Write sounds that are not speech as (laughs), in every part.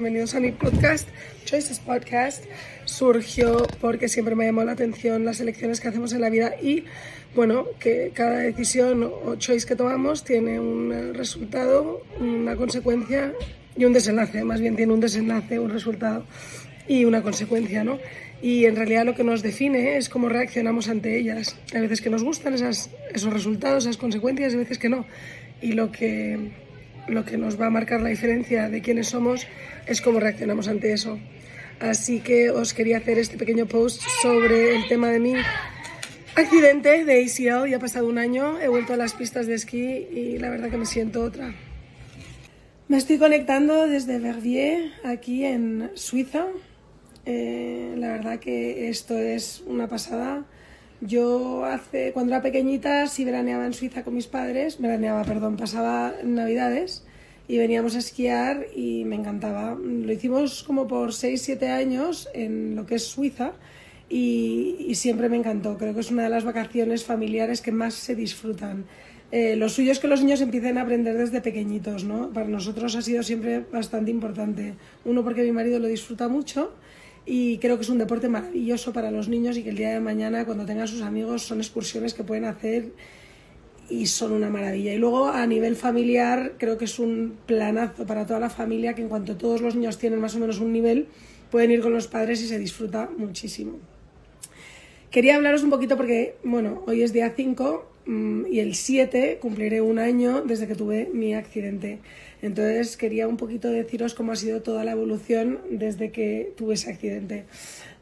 Bienvenidos a mi podcast. Choices Podcast surgió porque siempre me llamó la atención las elecciones que hacemos en la vida y, bueno, que cada decisión o choice que tomamos tiene un resultado, una consecuencia y un desenlace. Más bien tiene un desenlace, un resultado y una consecuencia, ¿no? Y en realidad lo que nos define es cómo reaccionamos ante ellas. Hay veces que nos gustan esas, esos resultados, esas consecuencias, y veces que no. Y lo que lo que nos va a marcar la diferencia de quiénes somos es cómo reaccionamos ante eso. Así que os quería hacer este pequeño post sobre el tema de mi accidente de ACL. Ya ha pasado un año, he vuelto a las pistas de esquí y la verdad que me siento otra. Me estoy conectando desde Verviers, aquí en Suiza. Eh, la verdad que esto es una pasada. Yo hace, cuando era pequeñita, sí veraneaba en Suiza con mis padres, veraneaba, perdón, pasaba navidades y veníamos a esquiar y me encantaba. Lo hicimos como por 6-7 años en lo que es Suiza y, siempre me encantó. Creo que es una de las vacaciones familiares que más se disfrutan. Eh, lo suyo es que los niños empiecen a aprender desde pequeñitos, ¿no? Para nosotros ha sido siempre bastante importante. Uno, porque mi marido lo disfruta mucho y creo que es un deporte maravilloso para los niños y que el día de mañana cuando tengan sus amigos son excursiones que pueden hacer y son una maravilla. Y luego a nivel familiar creo que es un planazo para toda la familia que en cuanto todos los niños tienen más o menos un nivel pueden ir con los padres y se disfruta muchísimo. Quería hablaros un poquito porque, bueno, hoy es día 5 mm, y el 7 cumpliré un año desde que tuve mi accidente. Entonces quería un poquito deciros cómo ha sido toda la evolución desde que tuve ese accidente.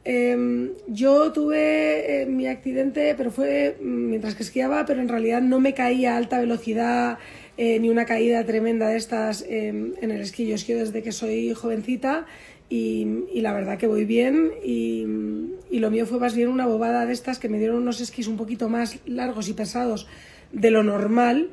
Em, yo tuve eh, mi accidente, pero fue mientras que esquiaba, pero en realidad no me caía a alta velocidad eh, ni una caída tremenda de estas em, en el esquí. Yo esquío desde que soy jovencita y, la verdad que voy bien y, y, lo mío fue más bien una bobada de estas que me dieron unos esquís un poquito más largos y pesados de lo normal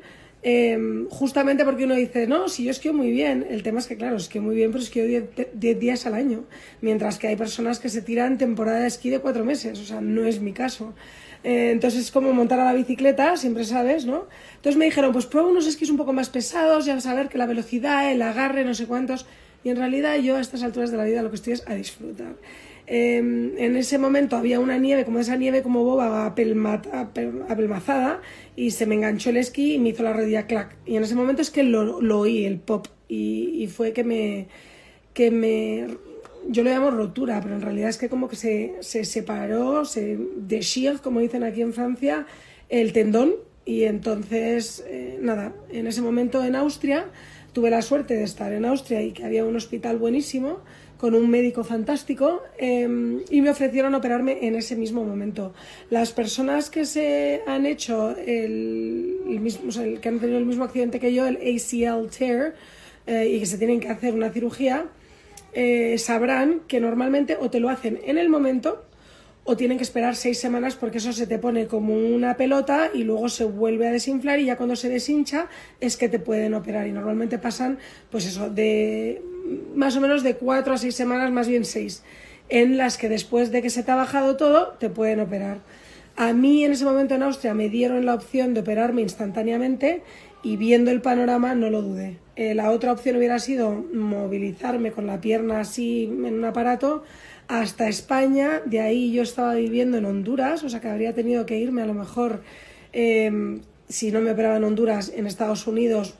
Em, justamente porque uno dice, no, si yo esquío muy bien, el tema es que, claro, esquío muy bien, pero esquío 10 días al año, mientras que hay personas que se tiran temporada de esquí de 4 meses, o sea, no es mi caso. Eh, entonces es como montar a la bicicleta, siempre sabes, ¿no? Entonces me dijeron, pues prueba unos esquís un poco más pesados, ya vas a ver que la velocidad, el agarre, no sé cuántos, y en realidad yo a estas alturas de la vida lo que estoy es a disfrutar. Em, en ese momento había una nieve, como esa nieve como boba apelmazada, y se me enganchó el esquí y me hizo la rodilla clac. Y en ese momento es que lo, oí, el pop, y, fue que me, que me... Yo lo llamo rotura, pero en realidad es que como que se, se separó, se shield, como dicen aquí en Francia, el tendón, y entonces, eh, nada, en ese momento en Austria, tuve la suerte de estar en Austria y que había un hospital buenísimo, con un médico fantástico em, y me ofrecieron operarme en ese mismo momento. Las personas que se han hecho el, mismo, que han tenido el mismo accidente que yo, el ACL tear, eh, y que se tienen que hacer una cirugía, eh, sabrán que normalmente o te lo hacen en el momento o tienen que esperar seis semanas porque eso se te pone como una pelota y luego se vuelve a desinflar y ya cuando se deshincha es que te pueden operar y normalmente pasan pues eso de más o menos de cuatro a seis semanas, más bien seis, en las que después de que se te ha bajado todo, te pueden operar. A mí en ese momento en Austria me dieron la opción de operarme instantáneamente y viendo el panorama no lo dudé. Eh, la otra opción hubiera sido movilizarme con la pierna así en un aparato hasta España, de ahí yo estaba viviendo en Honduras, o sea que habría tenido que irme a lo mejor, eh, si no me operaba en Honduras, en Estados Unidos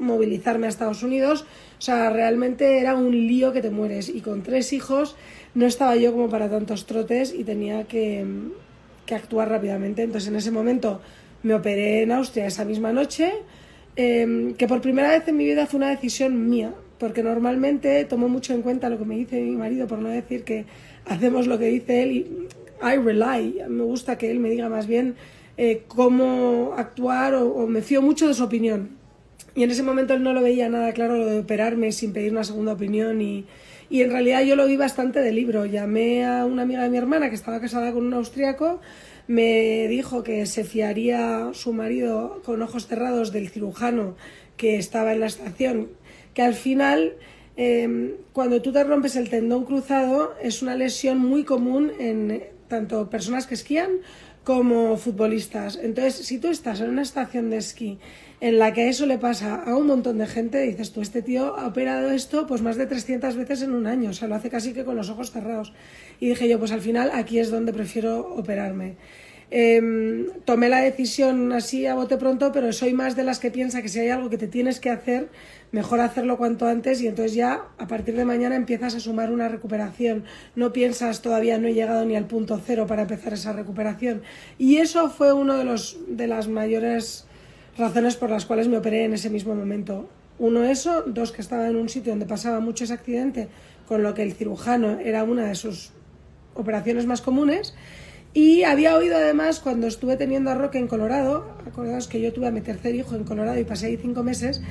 movilizarme a Estados Unidos. O sea, realmente era un lío que te mueres. Y con tres hijos no estaba yo como para tantos trotes y tenía que, actuar rápidamente. Entonces en ese momento me operé en Austria esa misma noche, em, que por primera vez en mi vida fue una decisión mía, porque normalmente tomo mucho en cuenta lo que me dice mi marido, por no decir que hacemos lo que dice él y I rely, me gusta que él me diga más bien eh, cómo actuar o me fío mucho de su opinión. Y en ese momento él no lo veía nada claro lo de operarme sin pedir una segunda opinión y, y en realidad yo lo vi bastante de libro. Llamé a una amiga de mi hermana que estaba casada con un austriaco, me dijo que se fiaría su marido con ojos cerrados del cirujano que estaba en la estación, que al final em, cuando tú te rompes el tendón cruzado es una lesión muy común en tanto personas que esquían como futbolistas. Entonces, si tú estás en una estación de esquí en la que eso le pasa a un montón de gente, dices tú, este tío ha operado esto pues más de 300 veces en un año, o sea, lo hace casi que con los ojos cerrados. Y dije yo, pues al final aquí es donde prefiero operarme. Em, tomé la decisión así a bote pronto, pero soy más de las que piensa que si hay algo que te tienes que hacer, mejor hacerlo cuanto antes y entonces ya a partir de mañana empiezas a sumar una recuperación. No piensas todavía no he llegado ni al punto cero para empezar esa recuperación. Y eso fue uno de, los, de las mayores razones por las cuales me operé en ese mismo momento. Uno eso, dos que estaba en un sitio donde pasaba mucho ese accidente, con lo que el cirujano era una de sus operaciones más comunes y había oído además cuando estuve teniendo a Roque en Colorado, acordaos que yo tuve a mi tercer hijo en Colorado y pasé ahí cinco meses,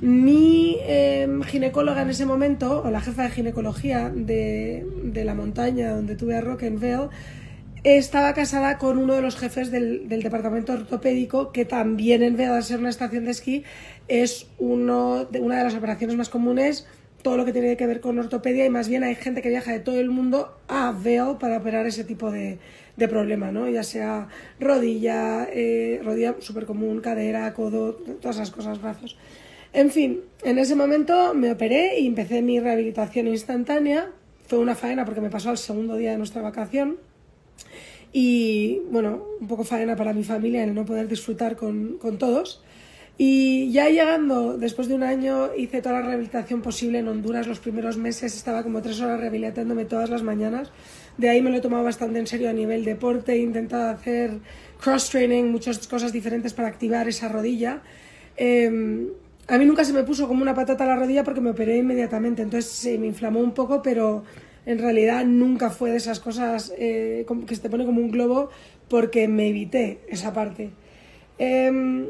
mi em, ginecóloga en ese momento, o la jefa de ginecología de, de, la montaña donde tuve a Roque en Vail, estaba casada con uno de los jefes del, del departamento ortopédico, que también en vez de ser una estación de esquí, es uno de, una de las operaciones más comunes todo lo que tiene que ver con ortopedia y más bien hay gente que viaja de todo el mundo a Vail para operar ese tipo de, de problema, ¿no? Ya sea rodilla, eh, rodilla súper común, cadera, codo, todas esas cosas, brazos. En fin, en ese momento me operé y empecé mi rehabilitación instantánea. Fue una faena porque me pasó al segundo día de nuestra vacación. Y bueno, un poco faena para mi familia en no poder disfrutar con, con todos. Y ya llegando, después de un año, hice toda la rehabilitación posible en Honduras. Los primeros meses estaba como tres horas rehabilitándome todas las mañanas. De ahí me lo he tomado bastante en serio a nivel deporte. He intentado hacer cross-training, muchas cosas diferentes para activar esa rodilla. Em, a mí nunca se me puso como una patata a la rodilla porque me operé inmediatamente. Entonces se me inflamó un poco, pero en realidad nunca fue de esas cosas eh, que se te pone como un globo porque me evité esa parte. Eh,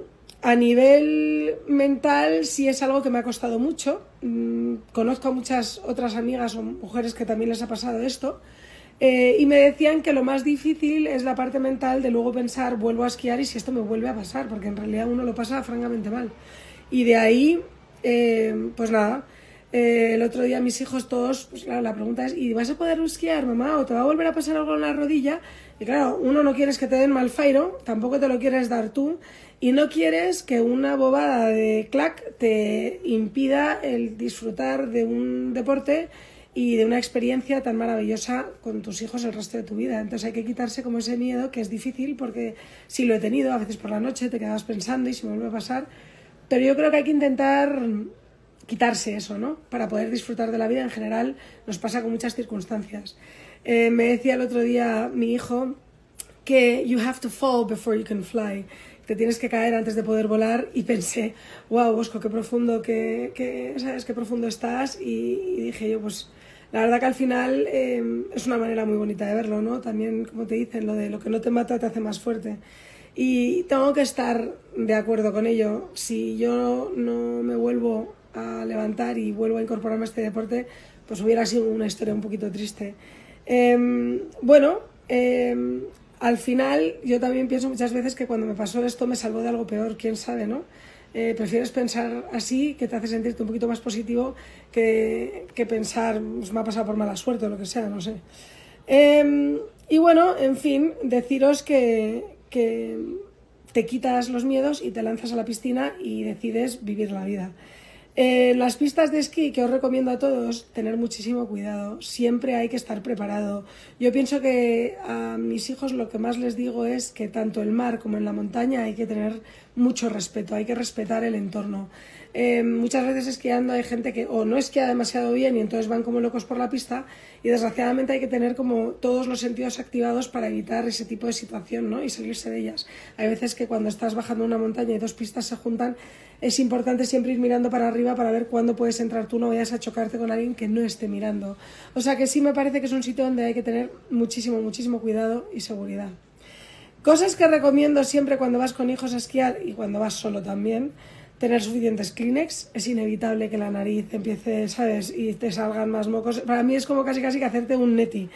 a nivel mental sí es algo que me ha costado mucho. Mm, conozco a muchas otras amigas o mujeres que también les ha pasado esto. Eh, y me decían que lo más difícil es la parte mental de luego pensar, vuelvo a esquiar y si esto me vuelve a pasar, porque en realidad uno lo pasa francamente mal. Y de ahí, eh, pues nada, eh, el otro día mis hijos todos, pues claro, la pregunta es, ¿y vas a poder esquiar, mamá? ¿O te va a volver a pasar algo en la rodilla? Y claro, uno no quieres que te den mal fairo, tampoco te lo quieres dar tú, y no quieres que una bobada de clac te impida el disfrutar de un deporte y de una experiencia tan maravillosa con tus hijos el resto de tu vida. Entonces hay que quitarse como ese miedo que es difícil porque si lo he tenido, a veces por la noche te quedas pensando y si me vuelve a pasar. Pero yo creo que hay que intentar quitarse eso, ¿no? Para poder disfrutar de la vida en general nos pasa con muchas circunstancias. Eh, me decía el otro día mi hijo que you have to fall before you can fly te tienes que caer antes de poder volar y pensé, wow, Bosco, qué profundo, qué, ¿sabes? qué profundo estás y, dije yo, pues la verdad que al final em, es una manera muy bonita de verlo, ¿no? También, como te dicen, lo de lo que no te mata te hace más fuerte. Y tengo que estar de acuerdo con ello. Si yo no me vuelvo a levantar y vuelvo a incorporarme a este deporte, pues hubiera sido una historia un poquito triste. Em, bueno, eh, al final yo también pienso muchas veces que cuando me pasó esto me salvó de algo peor, quién sabe, ¿no? Eh, prefieres pensar así, que te hace sentirte un poquito más positivo, que, que pensar, pues me ha pasado por mala suerte o lo que sea, no sé. Em, y bueno, en fin, deciros que, que te quitas los miedos y te lanzas a la piscina y decides vivir la vida. En las pistas de esquí que os recomiendo a todos, tener muchísimo cuidado. Siempre hay que estar preparado. Yo pienso que a mis hijos lo que más les digo es que tanto el mar como en la montaña hay que tener mucho respeto, hay que respetar el entorno. Eh, muchas veces esquiando hay gente que o no esquía demasiado bien y entonces van como locos por la pista y desgraciadamente hay que tener como todos los sentidos activados para evitar ese tipo de situación ¿no? y salirse de ellas. Hay veces que cuando estás bajando una montaña y dos pistas se juntan, es importante siempre ir mirando para arriba para ver cuándo puedes entrar tú, no vayas a chocarte con alguien que no esté mirando. O sea que sí me parece que es un sitio donde hay que tener muchísimo, muchísimo cuidado y seguridad. Cosas que recomiendo siempre cuando vas con hijos a esquiar y cuando vas solo también tener suficientes Kleenex, es inevitable que la nariz empiece, ¿sabes? Y te salgan más mocos. Para mí es como casi casi que hacerte un neti.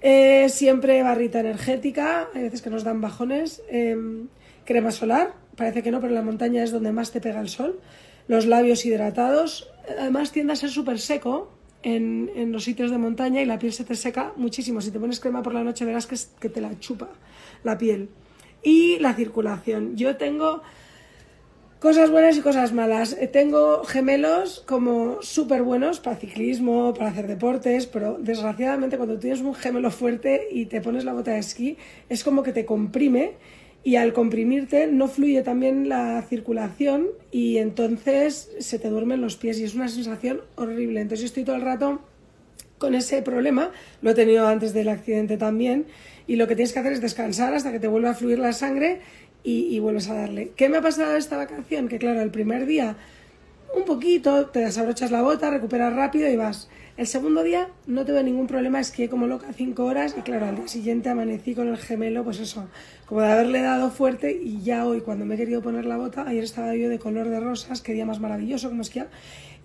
Eh, siempre barrita energética, hay veces que nos dan bajones. Em, crema solar, parece que no, pero la montaña es donde más te pega el sol. Los labios hidratados. Además tiende a ser súper seco en, en, los sitios de montaña y la piel se te seca muchísimo. Si te pones crema por la noche verás que, que te la chupa la piel. Y la circulación. Yo tengo cosas buenas y cosas malas. Eh, tengo gemelos como súper buenos para ciclismo, para hacer deportes, pero desgraciadamente cuando tienes un gemelo fuerte y te pones la bota de esquí, es como que te comprime y al comprimirte no fluye también la circulación y entonces se te duermen los pies y es una sensación horrible. Entonces yo estoy todo el rato con ese problema, lo he tenido antes del accidente también, y lo que tienes que hacer es descansar hasta que te vuelva a fluir la sangre y, y vuelves a darle. ¿Qué me ha pasado esta vacación? Que claro, el primer día un poquito, te desabrochas la bota, recuperas rápido y vas. El segundo día no tuve ningún problema, esquié como loca cinco horas y claro, al día siguiente amanecí con el gemelo, pues eso, como de haberle dado fuerte y ya hoy cuando me he querido poner la bota, ayer estaba yo de color de rosas, qué día más maravilloso como esquiar,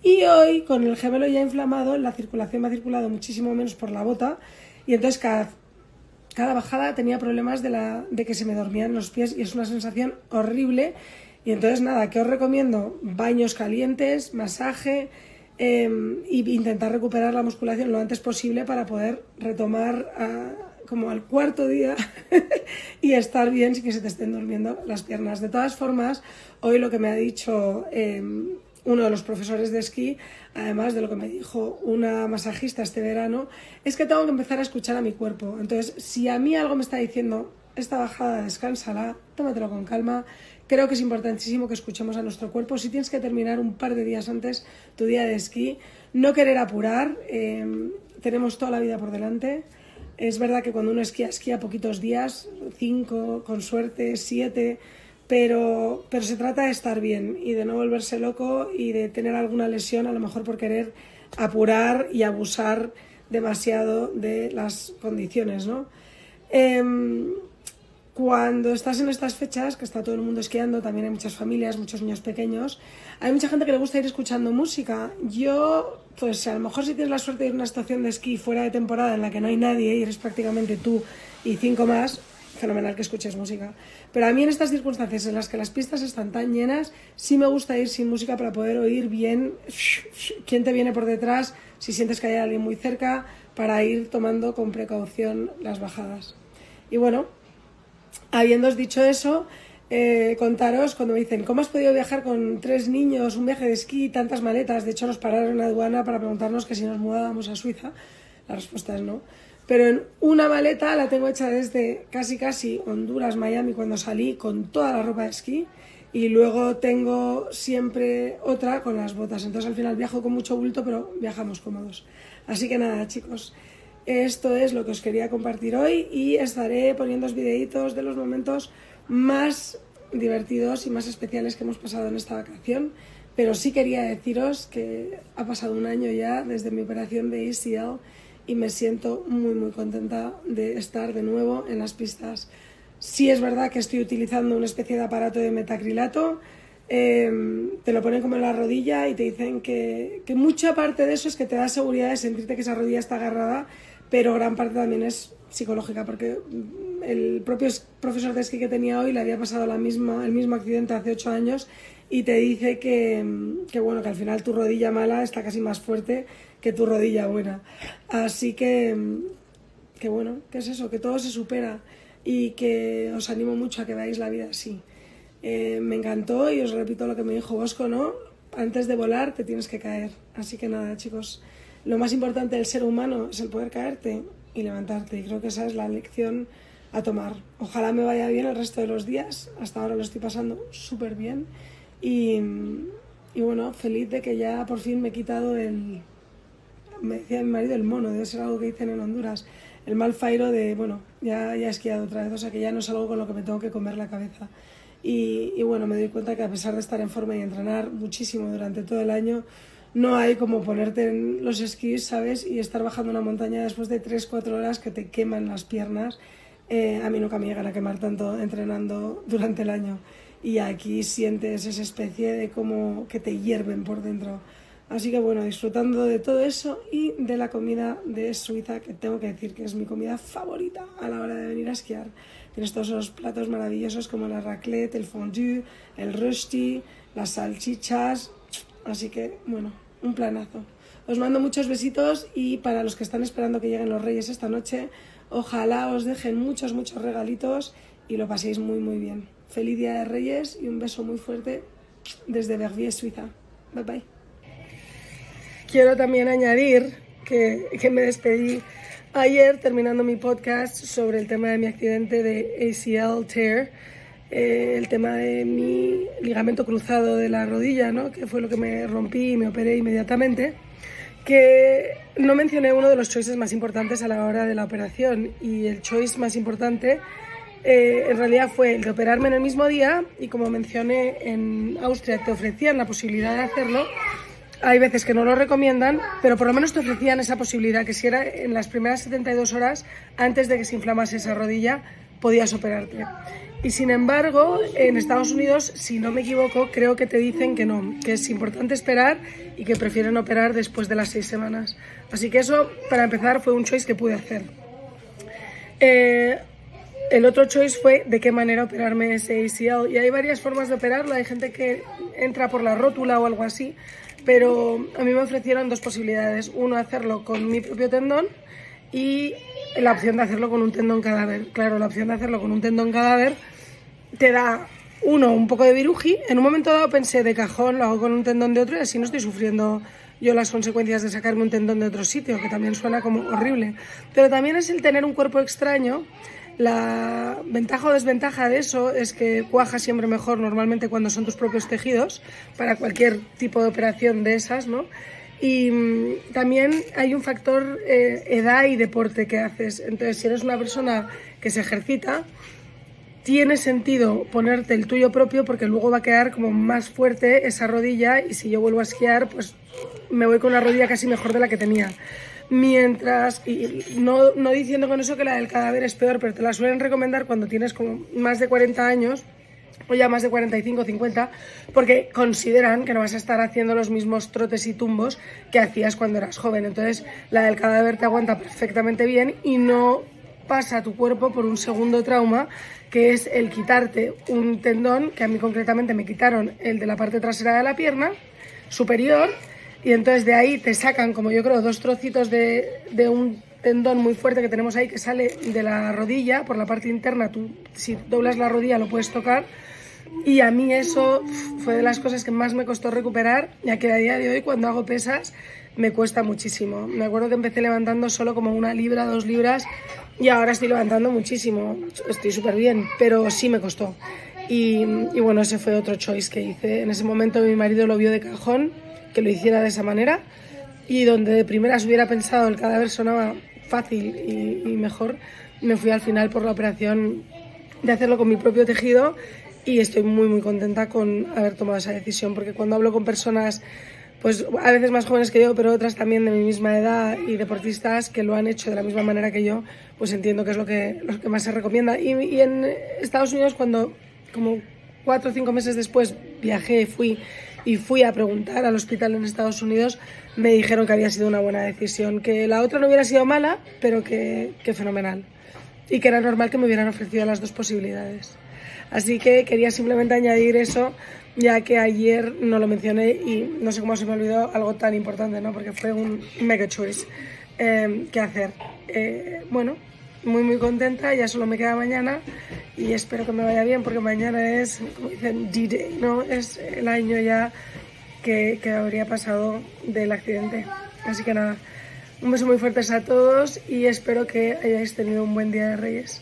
y hoy con el gemelo ya inflamado, la circulación me ha circulado muchísimo menos por la bota y entonces cada, cada bajada tenía problemas de, la, de que se me dormían los pies y es una sensación horrible y entonces nada, ¿qué os recomiendo? Baños calientes, masaje y intentar recuperar la musculación lo antes posible para poder retomar a, como al cuarto día (laughs) y estar bien sin que se te estén durmiendo las piernas. De todas formas, hoy lo que me ha dicho eh, uno de los profesores de esquí, además de lo que me dijo una masajista este verano, es que tengo que empezar a escuchar a mi cuerpo. Entonces, si a mí algo me está diciendo, esta bajada descansala, tómatelo con calma, Creo que es importantísimo que escuchemos a nuestro cuerpo. Si tienes que terminar un par de días antes tu día de esquí, no querer apurar. Em, tenemos toda la vida por delante. Es verdad que cuando uno esquía, esquía poquitos días, cinco, con suerte, siete, pero, pero se trata de estar bien y de no volverse loco y de tener alguna lesión, a lo mejor por querer apurar y abusar demasiado de las condiciones, ¿no? Em, cuando estás en estas fechas, que está todo el mundo esquiando, también hay muchas familias, muchos niños pequeños, hay mucha gente que le gusta ir escuchando música. Yo, pues a lo mejor si tienes la suerte de ir a una estación de esquí fuera de temporada en la que no hay nadie y eres prácticamente tú y cinco más, fenomenal que escuches música. Pero a mí en estas circunstancias en las que las pistas están tan llenas, sí me gusta ir sin música para poder oír bien quién te viene por detrás, si sientes que hay alguien muy cerca, para ir tomando con precaución las bajadas. Y bueno, habiendo dicho eso, eh, contaros cuando me dicen, ¿cómo has podido viajar con tres niños, un viaje de esquí tantas maletas? De hecho, nos pararon en la aduana para preguntarnos que si nos mudábamos a Suiza. La respuesta es no. Pero en una maleta la tengo hecha desde casi casi Honduras, Miami, cuando salí con toda la ropa de esquí. Y luego tengo siempre otra con las botas. Entonces al final viajo con mucho bulto, pero viajamos cómodos. Así que nada, chicos. Esto es lo que os quería compartir hoy y estaré poniendo videitos de los momentos más divertidos y más especiales que hemos pasado en esta vacación. Pero sí quería deciros que ha pasado un año ya desde mi operación de ACL y me siento muy muy contenta de estar de nuevo en las pistas. Sí es verdad que estoy utilizando una especie de aparato de metacrilato, em, te lo ponen como en la rodilla y te dicen que, que mucha parte de eso es que te da seguridad de sentirte que esa rodilla está agarrada pero gran parte también es psicológica, porque el propio profesor de esquí que tenía hoy le había pasado la misma, el mismo accidente hace ocho años y te dice que, que, bueno, que al final tu rodilla mala está casi más fuerte que tu rodilla buena. Así que, que bueno, que es eso, que todo se supera y que os animo mucho a que veáis la vida así. Eh, me encantó y os repito lo que me dijo Bosco, ¿no? Antes de volar te tienes que caer. Así que nada, chicos, lo más importante del ser humano es el poder caerte y levantarte. Y creo que esa es la lección a tomar. Ojalá me vaya bien el resto de los días. Hasta ahora lo estoy pasando súper bien. Y, y, bueno, feliz de que ya por fin me he quitado el... Me decía mi marido el mono, debe ser algo que dicen en Honduras. El mal fairo de, bueno, ya, ya he esquiado otra vez, o sea que ya no es algo con lo que me tengo que comer la cabeza. Y, y bueno, me doy cuenta que a pesar de estar en forma y entrenar muchísimo durante todo el año, no hay como ponerte en los esquís, ¿sabes? Y estar bajando una montaña después de 3-4 horas que te queman las piernas. Eh, a mí nunca me llegan a quemar tanto entrenando durante el año. Y aquí sientes esa especie de como que te hierven por dentro. Así que bueno, disfrutando de todo eso y de la comida de Suiza, que tengo que decir que es mi comida favorita a la hora de venir a esquiar. Tienes todos esos platos maravillosos como la raclette, el fondue, el rösti, las salchichas, Así que, bueno, un planazo. Os mando muchos besitos y para los que están esperando que lleguen los reyes esta noche, ojalá os dejen muchos, muchos regalitos y lo paséis muy muy bien. Feliz Día de Reyes y un beso muy fuerte desde Verviers, Suiza. Bye bye. Quiero también añadir que, que me despedí ayer terminando mi podcast sobre el tema de mi accidente de ACL tear, eh, el tema de mi ligamento cruzado de la rodilla, ¿no? que fue lo que me rompí y me operé inmediatamente, que no mencioné uno de los choices más importantes a la hora de la operación y el choice más importante eh, en realidad fue el de operarme en el mismo día y como mencioné en Austria te ofrecían la posibilidad de hacerlo hay veces que no lo recomiendan, pero por lo menos te ofrecían esa posibilidad, que si era en las primeras 72 horas, antes de que se inflamase esa rodilla, podías operarte. Y sin embargo, en Estados Unidos, si no me equivoco, creo que te dicen que no, que es importante esperar y que prefieren operar después de las seis semanas. Así que eso, para empezar, fue un choice que pude hacer. Eh, el otro choice fue de qué manera operarme ese ACL. Y hay varias formas de operarlo. Hay gente que entra por la rótula o algo así pero a mí me ofrecieron dos posibilidades. Uno, hacerlo con mi propio tendón y la opción de hacerlo con un tendón cadáver. Claro, la opción de hacerlo con un tendón cadáver te da, uno, un poco de viruji. En un momento dado pensé de cajón, lo hago con un tendón de otro y así no estoy sufriendo yo las consecuencias de sacarme un tendón de otro sitio, que también suena como horrible. Pero también es el tener un cuerpo extraño la ventaja o desventaja de eso es que cuaja siempre mejor normalmente cuando son tus propios tejidos para cualquier tipo de operación de esas, ¿no? Y mm, también hay un factor eh, edad y deporte que haces. Entonces, si eres una persona que se ejercita, tiene sentido ponerte el tuyo propio porque luego va a quedar como más fuerte esa rodilla y si yo vuelvo a esquiar, pues me voy con una rodilla casi mejor de la que tenía mientras, y no, no diciendo con eso que la del cadáver es peor, pero te la suelen recomendar cuando tienes como más de 40 años o ya más de 45 o 50, porque consideran que no vas a estar haciendo los mismos trotes y tumbos que hacías cuando eras joven. Entonces, la del cadáver te aguanta perfectamente bien y no pasa tu cuerpo por un segundo trauma, que es el quitarte un tendón, que a mí concretamente me quitaron el de la parte trasera de la pierna superior, y entonces de ahí te sacan, como yo creo, dos trocitos de, de un tendón muy fuerte que tenemos ahí que sale de la rodilla por la parte interna. Tú, si doblas la rodilla, lo puedes tocar. Y a mí eso fue de las cosas que más me costó recuperar, ya que a día de hoy, cuando hago pesas, me cuesta muchísimo. Me acuerdo que empecé levantando solo como una libra, dos libras, y ahora estoy levantando muchísimo. Estoy súper bien, pero sí me costó. Y, y bueno, ese fue otro choice que hice. En ese momento mi marido lo vio de cajón que lo hiciera de esa manera y donde de primeras hubiera pensado el cadáver sonaba fácil y, mejor, me fui al final por la operación de hacerlo con mi propio tejido y estoy muy muy contenta con haber tomado esa decisión porque cuando hablo con personas pues a veces más jóvenes que yo, pero otras también de mi misma edad y deportistas que lo han hecho de la misma manera que yo, pues entiendo que es lo que, lo que más se recomienda. Y, y en Estados Unidos, cuando como cuatro o cinco meses después viajé, fui y fui a preguntar al hospital en Estados Unidos, me dijeron que había sido una buena decisión, que la otra no hubiera sido mala, pero que, que fenomenal. Y que era normal que me hubieran ofrecido las dos posibilidades. Así que quería simplemente añadir eso, ya que ayer no lo mencioné y no sé cómo se me olvidó algo tan importante, ¿no? Porque fue un mega choice eh, que hacer. Eh, bueno, muy muy contenta, ya solo me queda mañana y espero que me vaya bien porque mañana es, como dicen, D-Day, ¿no? Es el año ya que, que habría pasado del accidente. Así que nada, un beso muy fuerte a todos y espero que hayáis tenido un buen día de Reyes.